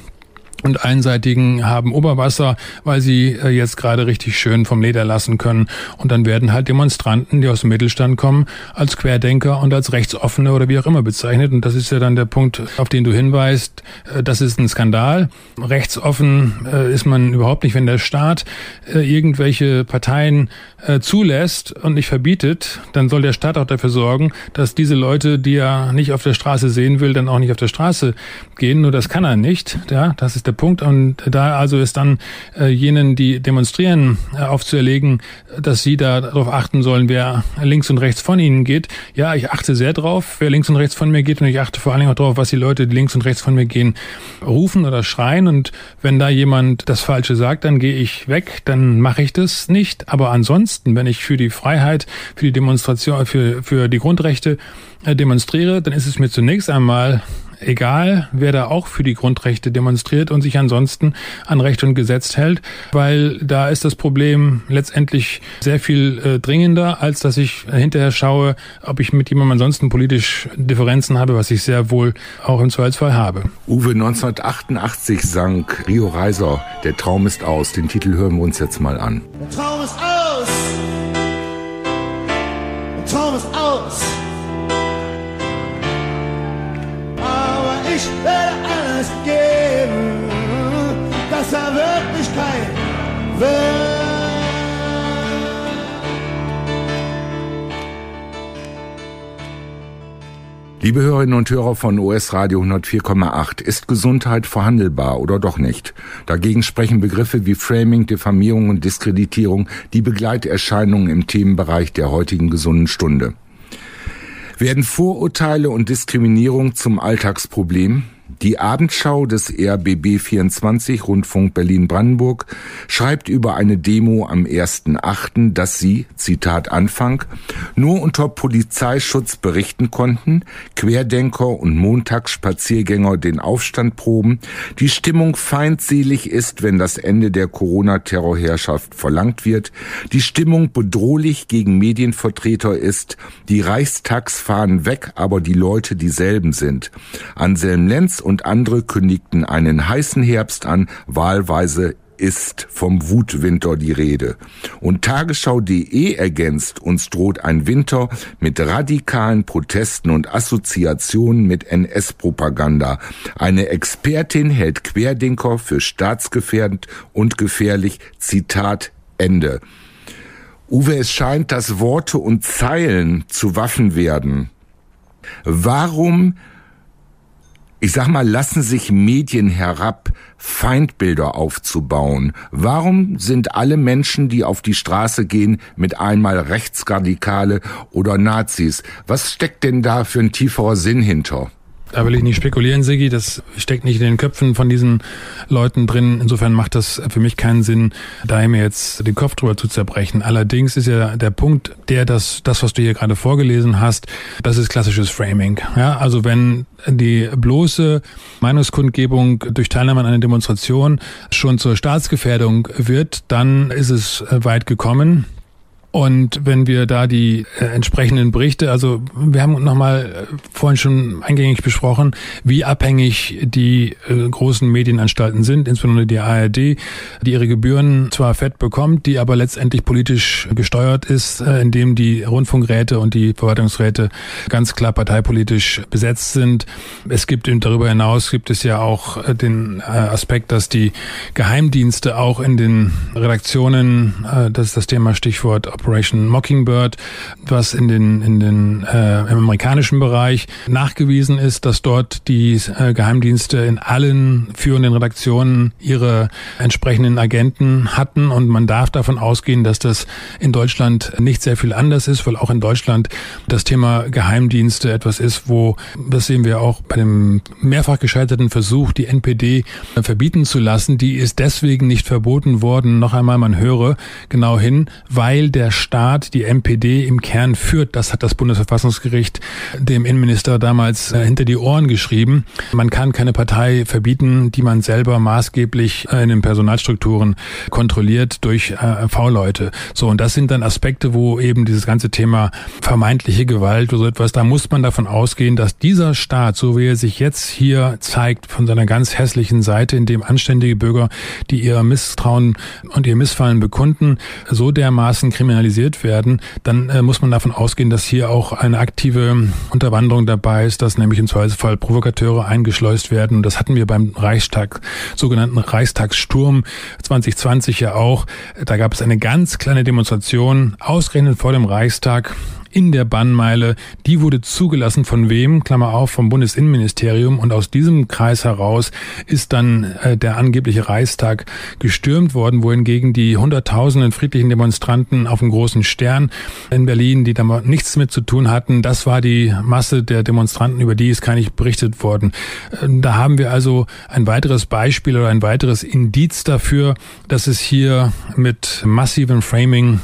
und einseitigen haben Oberwasser, weil sie äh, jetzt gerade richtig schön vom Leder lassen können. Und dann werden halt Demonstranten, die aus dem Mittelstand kommen, als Querdenker und als Rechtsoffene oder wie auch immer bezeichnet. Und das ist ja dann der Punkt, auf den du hinweist. Äh, das ist ein Skandal. Rechtsoffen äh, ist man überhaupt nicht, wenn der Staat irgendwelche Parteien zulässt und nicht verbietet, dann soll der Staat auch dafür sorgen, dass diese Leute, die er nicht auf der Straße sehen will, dann auch nicht auf der Straße gehen. Nur das kann er nicht. Ja, das ist der der Punkt. Und da also ist dann äh, jenen, die demonstrieren, äh, aufzuerlegen, dass sie da darauf achten sollen, wer links und rechts von ihnen geht. Ja, ich achte sehr drauf, wer links und rechts von mir geht. Und ich achte vor allen Dingen auch darauf, was die Leute, die links und rechts von mir gehen, rufen oder schreien. Und wenn da jemand das Falsche sagt, dann gehe ich weg, dann mache ich das nicht. Aber ansonsten, wenn ich für die Freiheit, für die Demonstration, für, für die Grundrechte äh, demonstriere, dann ist es mir zunächst einmal egal, wer da auch für die Grundrechte demonstriert und sich ansonsten an Recht und Gesetz hält, weil da ist das Problem letztendlich sehr viel äh, dringender, als dass ich hinterher schaue, ob ich mit jemandem ansonsten politisch Differenzen habe, was ich sehr wohl auch im Zweifelsfall habe. Uwe, 1988 sang Rio Reiser, Der Traum ist aus. Den Titel hören wir uns jetzt mal an. Der Traum Liebe Hörerinnen und Hörer von OS Radio 104,8, ist Gesundheit verhandelbar oder doch nicht? Dagegen sprechen Begriffe wie Framing, Diffamierung und Diskreditierung die Begleiterscheinungen im Themenbereich der heutigen gesunden Stunde. Werden Vorurteile und Diskriminierung zum Alltagsproblem? Die Abendschau des RBB 24 Rundfunk Berlin-Brandenburg schreibt über eine Demo am 1.8., dass sie, Zitat Anfang, nur unter Polizeischutz berichten konnten, Querdenker und Montagsspaziergänger den Aufstand proben, die Stimmung feindselig ist, wenn das Ende der Corona-Terrorherrschaft verlangt wird, die Stimmung bedrohlich gegen Medienvertreter ist, die Reichstags fahren weg, aber die Leute dieselben sind. Anselm Lenz und andere kündigten einen heißen Herbst an, wahlweise ist vom Wutwinter die Rede. Und Tagesschau.de ergänzt, uns droht ein Winter mit radikalen Protesten und Assoziationen mit NS-Propaganda. Eine Expertin hält Querdenker für staatsgefährdend und gefährlich. Zitat Ende. Uwe, es scheint, dass Worte und Zeilen zu Waffen werden. Warum ich sag mal, lassen sich Medien herab, Feindbilder aufzubauen? Warum sind alle Menschen, die auf die Straße gehen, mit einmal Rechtsradikale oder Nazis? Was steckt denn da für ein tieferer Sinn hinter? Da will ich nicht spekulieren, Sigi. Das steckt nicht in den Köpfen von diesen Leuten drin. Insofern macht das für mich keinen Sinn, da mir jetzt den Kopf drüber zu zerbrechen. Allerdings ist ja der Punkt, der das, das, was du hier gerade vorgelesen hast, das ist klassisches Framing. Ja, also wenn die bloße Meinungskundgebung durch Teilnahme an einer Demonstration schon zur Staatsgefährdung wird, dann ist es weit gekommen. Und wenn wir da die äh, entsprechenden Berichte, also wir haben nochmal äh, vorhin schon eingängig besprochen, wie abhängig die äh, großen Medienanstalten sind, insbesondere die ARD, die ihre Gebühren zwar fett bekommt, die aber letztendlich politisch gesteuert ist, äh, indem die Rundfunkräte und die Verwaltungsräte ganz klar parteipolitisch besetzt sind. Es gibt darüber hinaus gibt es ja auch äh, den äh, Aspekt, dass die Geheimdienste auch in den Redaktionen, äh, das ist das Thema Stichwort Operation Mockingbird, was in den, in den äh, im amerikanischen Bereich nachgewiesen ist, dass dort die äh, Geheimdienste in allen führenden Redaktionen ihre entsprechenden Agenten hatten. Und man darf davon ausgehen, dass das in Deutschland nicht sehr viel anders ist, weil auch in Deutschland das Thema Geheimdienste etwas ist, wo, das sehen wir auch bei dem mehrfach gescheiterten Versuch, die NPD verbieten zu lassen, die ist deswegen nicht verboten worden, noch einmal man höre genau hin, weil der Staat die MPD im Kern führt. Das hat das Bundesverfassungsgericht dem Innenminister damals äh, hinter die Ohren geschrieben. Man kann keine Partei verbieten, die man selber maßgeblich äh, in den Personalstrukturen kontrolliert durch äh, V-Leute. So, und das sind dann Aspekte, wo eben dieses ganze Thema vermeintliche Gewalt oder so etwas, da muss man davon ausgehen, dass dieser Staat, so wie er sich jetzt hier zeigt, von seiner ganz hässlichen Seite, in dem anständige Bürger, die ihr Misstrauen und ihr Missfallen bekunden, so dermaßen kriminalisiert kriminalisiert werden, dann äh, muss man davon ausgehen, dass hier auch eine aktive Unterwanderung dabei ist, dass nämlich im Zweifelsfall Provokateure eingeschleust werden. das hatten wir beim Reichstag, sogenannten Reichstagssturm 2020 ja auch. Da gab es eine ganz kleine Demonstration, ausgerechnet vor dem Reichstag in der Bannmeile, die wurde zugelassen von wem? Klammer auf, vom Bundesinnenministerium. Und aus diesem Kreis heraus ist dann äh, der angebliche Reichstag gestürmt worden, wohingegen die Hunderttausenden friedlichen Demonstranten auf dem großen Stern in Berlin, die da nichts mit zu tun hatten, das war die Masse der Demonstranten, über die ist gar nicht berichtet worden. Äh, da haben wir also ein weiteres Beispiel oder ein weiteres Indiz dafür, dass es hier mit massivem Framing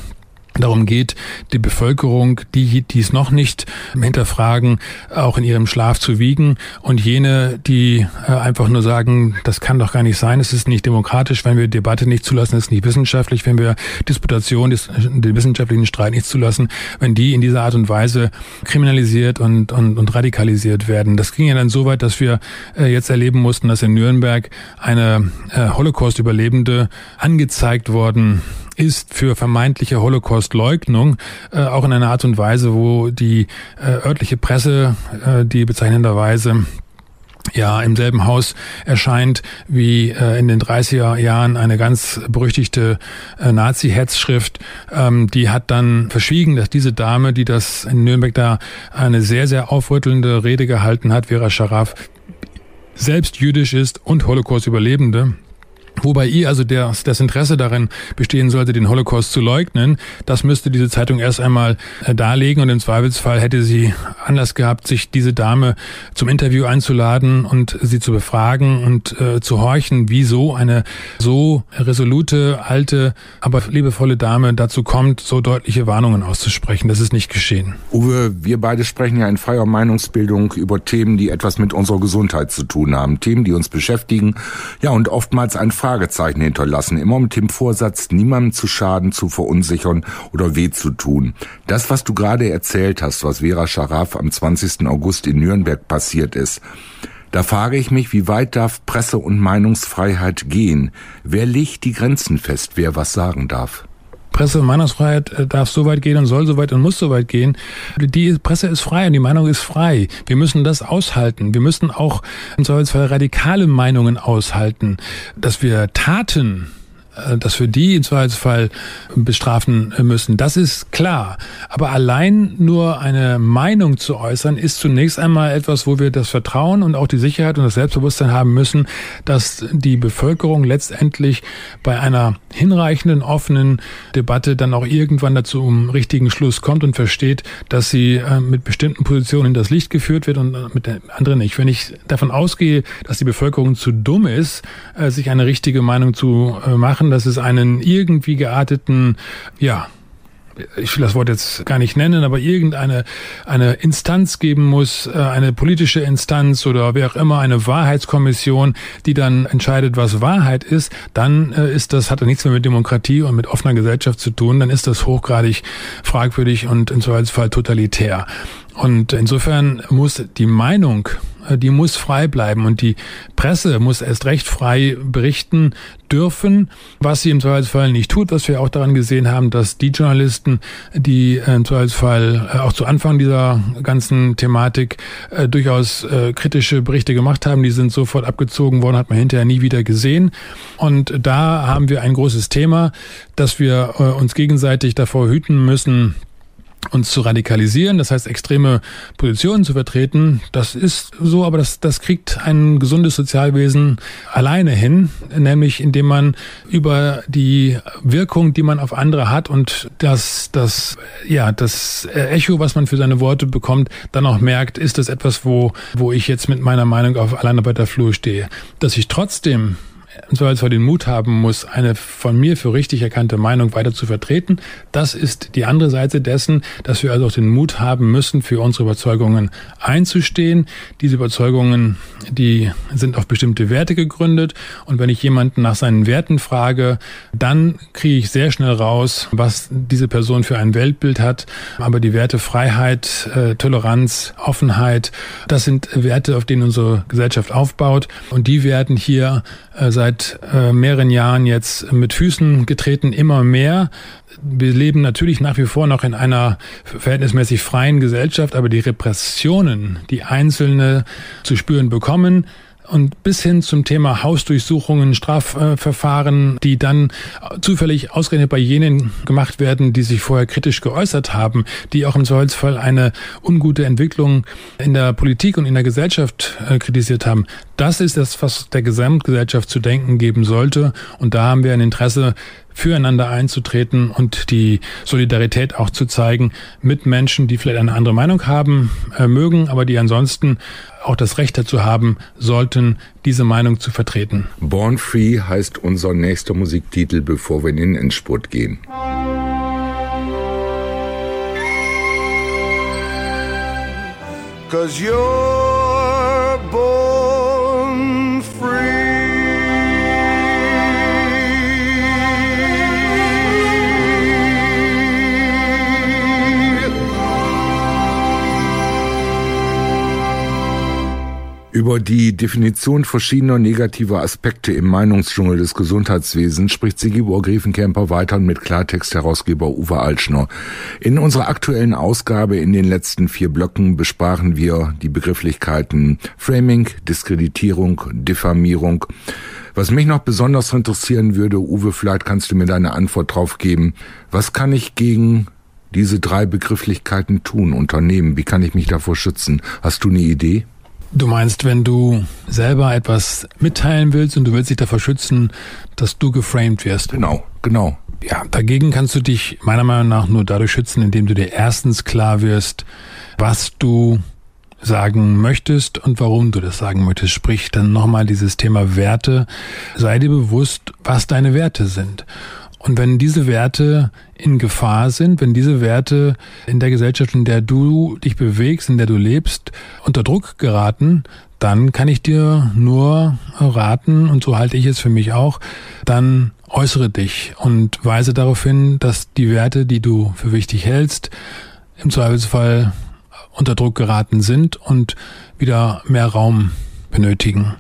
darum geht, die Bevölkerung, die dies noch nicht hinterfragen, auch in ihrem Schlaf zu wiegen und jene, die äh, einfach nur sagen, das kann doch gar nicht sein, es ist nicht demokratisch, wenn wir Debatte nicht zulassen, es ist nicht wissenschaftlich, wenn wir Disputation, den wissenschaftlichen Streit nicht zulassen, wenn die in dieser Art und Weise kriminalisiert und, und, und radikalisiert werden. Das ging ja dann so weit, dass wir äh, jetzt erleben mussten, dass in Nürnberg eine äh, Holocaust-Überlebende angezeigt worden ist für vermeintliche Holocaust-Leugnung, äh, auch in einer Art und Weise, wo die äh, örtliche Presse, äh, die bezeichnenderweise ja im selben Haus erscheint wie äh, in den 30er Jahren eine ganz berüchtigte äh, Nazi-Hetzschrift. Ähm, die hat dann verschwiegen, dass diese Dame, die das in Nürnberg da eine sehr, sehr aufrüttelnde Rede gehalten hat, Vera Scharaf, selbst jüdisch ist und Holocaust-Überlebende. Wobei ihr also das, das Interesse darin bestehen sollte, den Holocaust zu leugnen, das müsste diese Zeitung erst einmal äh, darlegen und im Zweifelsfall hätte sie Anlass gehabt, sich diese Dame zum Interview einzuladen und sie zu befragen und äh, zu horchen, wieso eine so resolute, alte, aber liebevolle Dame dazu kommt, so deutliche Warnungen auszusprechen. Das ist nicht geschehen. Uwe, wir beide sprechen ja in freier Meinungsbildung über Themen, die etwas mit unserer Gesundheit zu tun haben, Themen, die uns beschäftigen, ja und oftmals ein Fragezeichen hinterlassen, immer mit dem Vorsatz, niemandem zu schaden, zu verunsichern oder weh zu tun. Das, was du gerade erzählt hast, was Vera Scharaf am 20. August in Nürnberg passiert ist, da frage ich mich, wie weit darf Presse- und Meinungsfreiheit gehen? Wer legt die Grenzen fest, wer was sagen darf? Presse- und Meinungsfreiheit äh, darf so weit gehen und soll so weit und muss so weit gehen. Die Presse ist frei und die Meinung ist frei. Wir müssen das aushalten. Wir müssen auch im Zweifelsfall radikale Meinungen aushalten. Dass wir Taten dass wir die im Zweifelsfall bestrafen müssen. Das ist klar. Aber allein nur eine Meinung zu äußern, ist zunächst einmal etwas, wo wir das Vertrauen und auch die Sicherheit und das Selbstbewusstsein haben müssen, dass die Bevölkerung letztendlich bei einer hinreichenden, offenen Debatte dann auch irgendwann dazu um richtigen Schluss kommt und versteht, dass sie äh, mit bestimmten Positionen in das Licht geführt wird und mit der anderen nicht. Wenn ich davon ausgehe, dass die Bevölkerung zu dumm ist, äh, sich eine richtige Meinung zu machen, machen, dass es einen irgendwie gearteten, ja, ich will das Wort jetzt gar nicht nennen, aber irgendeine eine Instanz geben muss, äh, eine politische Instanz oder wer auch immer, eine Wahrheitskommission, die dann entscheidet, was Wahrheit ist, dann äh, ist das, hat das nichts mehr mit Demokratie und mit offener Gesellschaft zu tun, dann ist das hochgradig fragwürdig und im Zweifelsfall totalitär. Und insofern muss die Meinung die muss frei bleiben und die Presse muss erst recht frei berichten dürfen, was sie im Zweifelsfall nicht tut, was wir auch daran gesehen haben, dass die Journalisten, die äh, im Zweifelsfall äh, auch zu Anfang dieser ganzen Thematik äh, durchaus äh, kritische Berichte gemacht haben, die sind sofort abgezogen worden, hat man hinterher nie wieder gesehen. Und da haben wir ein großes Thema, dass wir äh, uns gegenseitig davor hüten müssen, uns zu radikalisieren, das heißt extreme Positionen zu vertreten, das ist so, aber das, das kriegt ein gesundes Sozialwesen alleine hin, nämlich indem man über die Wirkung, die man auf andere hat und das, das, ja, das Echo, was man für seine Worte bekommt, dann auch merkt, ist das etwas, wo, wo ich jetzt mit meiner Meinung auf Alleinarbeiterflur stehe. Dass ich trotzdem im Zweifelsfall den Mut haben muss, eine von mir für richtig erkannte Meinung weiter zu vertreten. Das ist die andere Seite dessen, dass wir also auch den Mut haben müssen, für unsere Überzeugungen einzustehen. Diese Überzeugungen, die sind auf bestimmte Werte gegründet. Und wenn ich jemanden nach seinen Werten frage, dann kriege ich sehr schnell raus, was diese Person für ein Weltbild hat. Aber die Werte Freiheit, äh, Toleranz, Offenheit, das sind Werte, auf denen unsere Gesellschaft aufbaut. Und die werden hier seit äh, mehreren Jahren jetzt mit Füßen getreten, immer mehr. Wir leben natürlich nach wie vor noch in einer verhältnismäßig freien Gesellschaft, aber die Repressionen, die Einzelne zu spüren bekommen, und bis hin zum Thema Hausdurchsuchungen, Strafverfahren, die dann zufällig ausgerechnet bei jenen gemacht werden, die sich vorher kritisch geäußert haben, die auch im Zweifelsfall eine ungute Entwicklung in der Politik und in der Gesellschaft äh, kritisiert haben. Das ist das, was der Gesamtgesellschaft zu denken geben sollte. Und da haben wir ein Interesse, füreinander einzutreten und die Solidarität auch zu zeigen mit Menschen, die vielleicht eine andere Meinung haben äh, mögen, aber die ansonsten auch das Recht dazu haben sollten, diese Meinung zu vertreten. Born Free heißt unser nächster Musiktitel, bevor wir in den Endspurt gehen. Cause you're Über die Definition verschiedener negativer Aspekte im Meinungsdschungel des Gesundheitswesens spricht Sigibor Griefenkämper weiter mit Klartext-Herausgeber Uwe Altschner. In unserer aktuellen Ausgabe in den letzten vier Blöcken besprachen wir die Begrifflichkeiten Framing, Diskreditierung, Diffamierung. Was mich noch besonders interessieren würde, Uwe, vielleicht kannst du mir deine Antwort drauf geben. Was kann ich gegen diese drei Begrifflichkeiten tun, unternehmen? Wie kann ich mich davor schützen? Hast du eine Idee? Du meinst, wenn du selber etwas mitteilen willst und du willst dich davor schützen, dass du geframed wirst? Genau, genau. Ja, dagegen kannst du dich meiner Meinung nach nur dadurch schützen, indem du dir erstens klar wirst, was du sagen möchtest und warum du das sagen möchtest. Sprich dann nochmal dieses Thema Werte. Sei dir bewusst, was deine Werte sind. Und wenn diese Werte in Gefahr sind, wenn diese Werte in der Gesellschaft, in der du dich bewegst, in der du lebst, unter Druck geraten, dann kann ich dir nur raten, und so halte ich es für mich auch, dann äußere dich und weise darauf hin, dass die Werte, die du für wichtig hältst, im Zweifelsfall unter Druck geraten sind und wieder mehr Raum benötigen.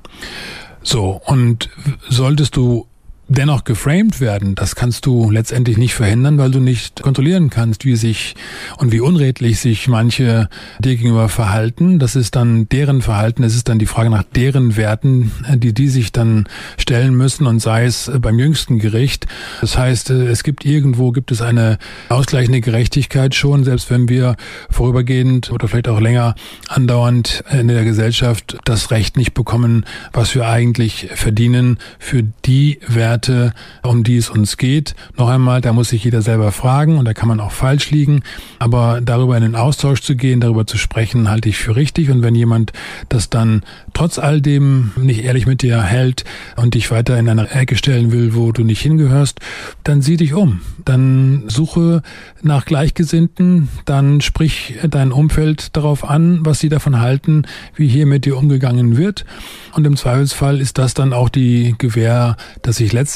So, und solltest du dennoch geframed werden, das kannst du letztendlich nicht verhindern, weil du nicht kontrollieren kannst, wie sich und wie unredlich sich manche dir gegenüber verhalten. Das ist dann deren Verhalten, es ist dann die Frage nach deren Werten, die die sich dann stellen müssen und sei es beim jüngsten Gericht. Das heißt, es gibt irgendwo, gibt es eine ausgleichende Gerechtigkeit schon, selbst wenn wir vorübergehend oder vielleicht auch länger andauernd in der Gesellschaft das Recht nicht bekommen, was wir eigentlich verdienen für die Werte, Werte, um die es uns geht. Noch einmal, da muss sich jeder selber fragen und da kann man auch falsch liegen. Aber darüber in den Austausch zu gehen, darüber zu sprechen, halte ich für richtig. Und wenn jemand das dann trotz all dem nicht ehrlich mit dir hält und dich weiter in eine Ecke stellen will, wo du nicht hingehörst, dann sieh dich um. Dann suche nach Gleichgesinnten, dann sprich dein Umfeld darauf an, was sie davon halten, wie hier mit dir umgegangen wird. Und im Zweifelsfall ist das dann auch die Gewähr, dass sich letztendlich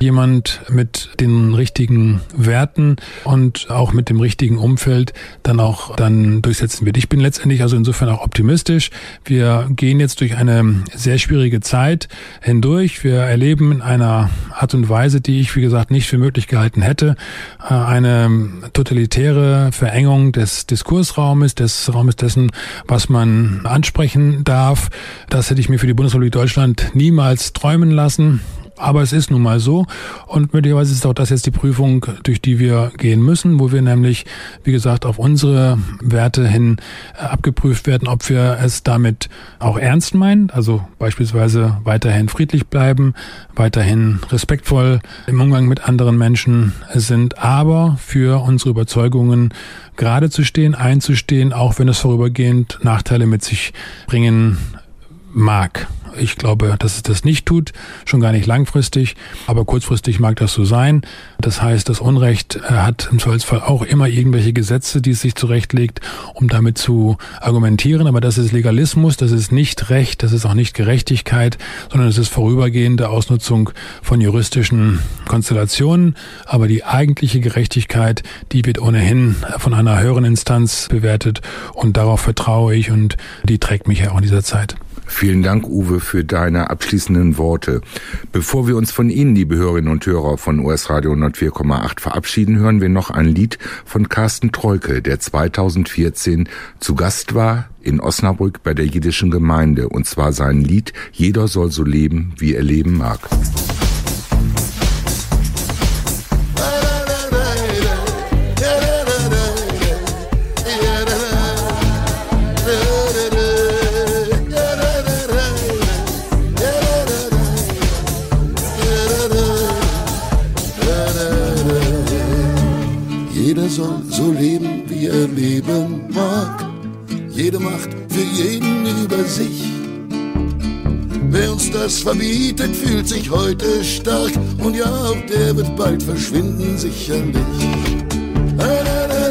jemand mit den richtigen Werten und auch mit dem richtigen Umfeld dann auch dann durchsetzen wird. Ich bin letztendlich also insofern auch optimistisch. Wir gehen jetzt durch eine sehr schwierige Zeit hindurch. Wir erleben in einer Art und Weise, die ich, wie gesagt, nicht für möglich gehalten hätte, eine totalitäre Verengung des Diskursraumes, des Raumes dessen, was man ansprechen darf. Das hätte ich mir für die Bundesrepublik Deutschland niemals träumen lassen. Aber es ist nun mal so. Und möglicherweise ist auch das jetzt die Prüfung, durch die wir gehen müssen, wo wir nämlich, wie gesagt, auf unsere Werte hin äh, abgeprüft werden, ob wir es damit auch ernst meinen. Also beispielsweise weiterhin friedlich bleiben, weiterhin respektvoll im Umgang mit anderen Menschen sind, aber für unsere Überzeugungen gerade zu stehen, einzustehen, auch wenn es vorübergehend Nachteile mit sich bringen mag. Ich glaube, dass es das nicht tut, schon gar nicht langfristig, aber kurzfristig mag das so sein. Das heißt, das Unrecht äh, hat im Zweifelsfall auch immer irgendwelche Gesetze, die es sich zurechtlegt, um damit zu argumentieren. Aber das ist Legalismus, das ist nicht Recht, das ist auch nicht Gerechtigkeit, sondern es ist vorübergehende Ausnutzung von juristischen Konstellationen. Aber die eigentliche Gerechtigkeit, die wird ohnehin von einer höheren Instanz bewertet und darauf vertraue ich und die trägt mich ja auch in dieser Zeit. Vielen Dank, Uwe, für deine abschließenden Worte. Bevor wir uns von Ihnen, liebe Hörerinnen und Hörer von US Radio 104,8 verabschieden, hören wir noch ein Lied von Carsten Treuke, der 2014 zu Gast war in Osnabrück bei der jiddischen Gemeinde und zwar sein Lied Jeder soll so leben, wie er leben mag. Leben mag. Jede Macht für jeden über sich. Wer uns das verbietet, fühlt sich heute stark. Und ja, auch der wird bald verschwinden, sicherlich. Jeder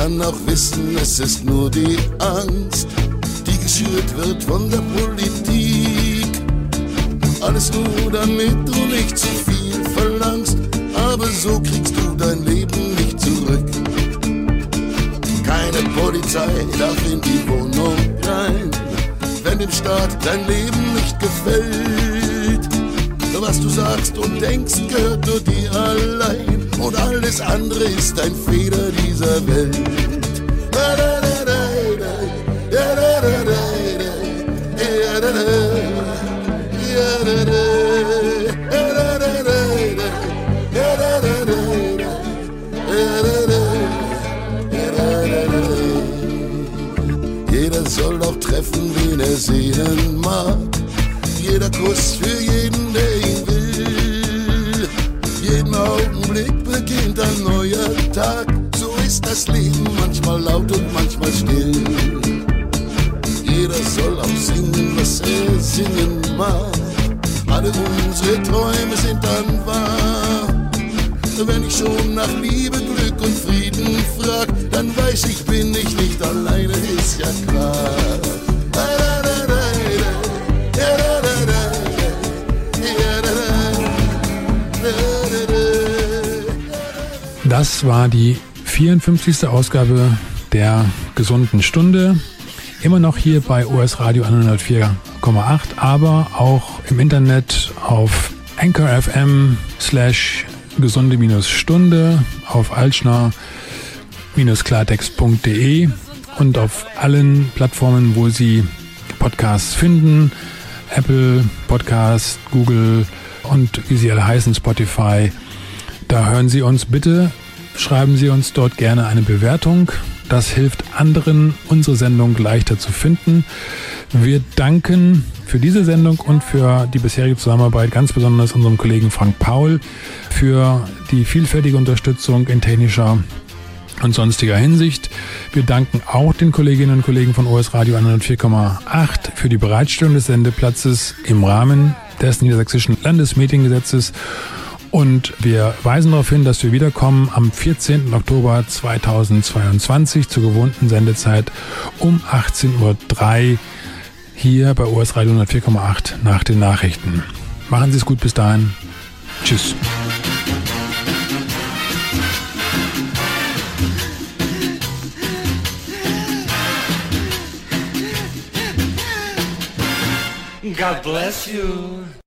kann auch wissen, es ist nur die Angst, die geschürt wird von der Politik. Alles nur damit du nicht zu viel verlangst, aber so kriegst du dein Leben nicht zurück. Keine Polizei darf in die Wohnung rein, wenn dem Staat dein Leben nicht gefällt. Was du sagst und denkst, gehört nur dir allein und alles andere ist ein Fehler dieser Welt. Jeder soll auch treffen, wen er sehen mag. Jeder Kuss das Leben manchmal laut und manchmal still. Jeder soll auch singen, was er singen mag. Alle unsere Träume sind dann wahr. Wenn ich schon nach Liebe, Glück und Frieden frag, dann weiß ich, bin ich nicht alleine, ist ja klar. Das war die 54. Ausgabe der gesunden Stunde. Immer noch hier bei OS Radio 104,8, aber auch im Internet auf Anchor FM slash gesunde-stunde, auf altschner-klartext.de und auf allen Plattformen, wo Sie Podcasts finden. Apple Podcast, Google und wie sie alle heißen, Spotify. Da hören Sie uns bitte, schreiben Sie uns dort gerne eine Bewertung. Das hilft anderen, unsere Sendung leichter zu finden. Wir danken für diese Sendung und für die bisherige Zusammenarbeit ganz besonders unserem Kollegen Frank Paul für die vielfältige Unterstützung in technischer und sonstiger Hinsicht. Wir danken auch den Kolleginnen und Kollegen von OS Radio 104,8 für die Bereitstellung des Sendeplatzes im Rahmen des Niedersächsischen Landesmediengesetzes und wir weisen darauf hin, dass wir wiederkommen am 14. Oktober 2022 zur gewohnten Sendezeit um 18.03 Uhr hier bei OS Radio 104,8 nach den Nachrichten. Machen Sie es gut bis dahin. Tschüss. God bless you.